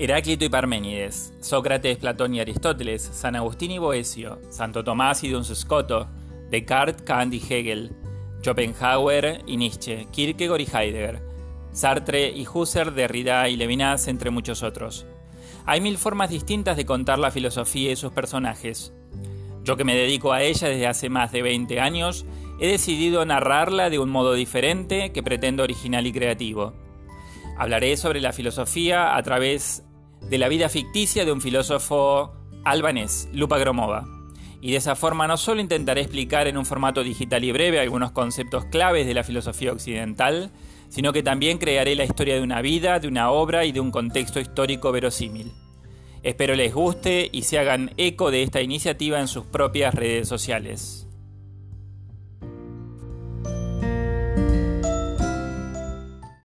Heráclito y Parménides, Sócrates, Platón y Aristóteles, San Agustín y Boesio, Santo Tomás y Duns Scoto, Descartes, Kant y Hegel, Schopenhauer y Nietzsche, Kierkegaard y Heidegger, Sartre y Husserl, Derrida y Levinas, entre muchos otros. Hay mil formas distintas de contar la filosofía y sus personajes. Yo que me dedico a ella desde hace más de 20 años, he decidido narrarla de un modo diferente que pretendo original y creativo. Hablaré sobre la filosofía a través de la vida ficticia de un filósofo albanés, Lupa Gromova. Y de esa forma no solo intentaré explicar en un formato digital y breve algunos conceptos claves de la filosofía occidental, sino que también crearé la historia de una vida, de una obra y de un contexto histórico verosímil. Espero les guste y se hagan eco de esta iniciativa en sus propias redes sociales.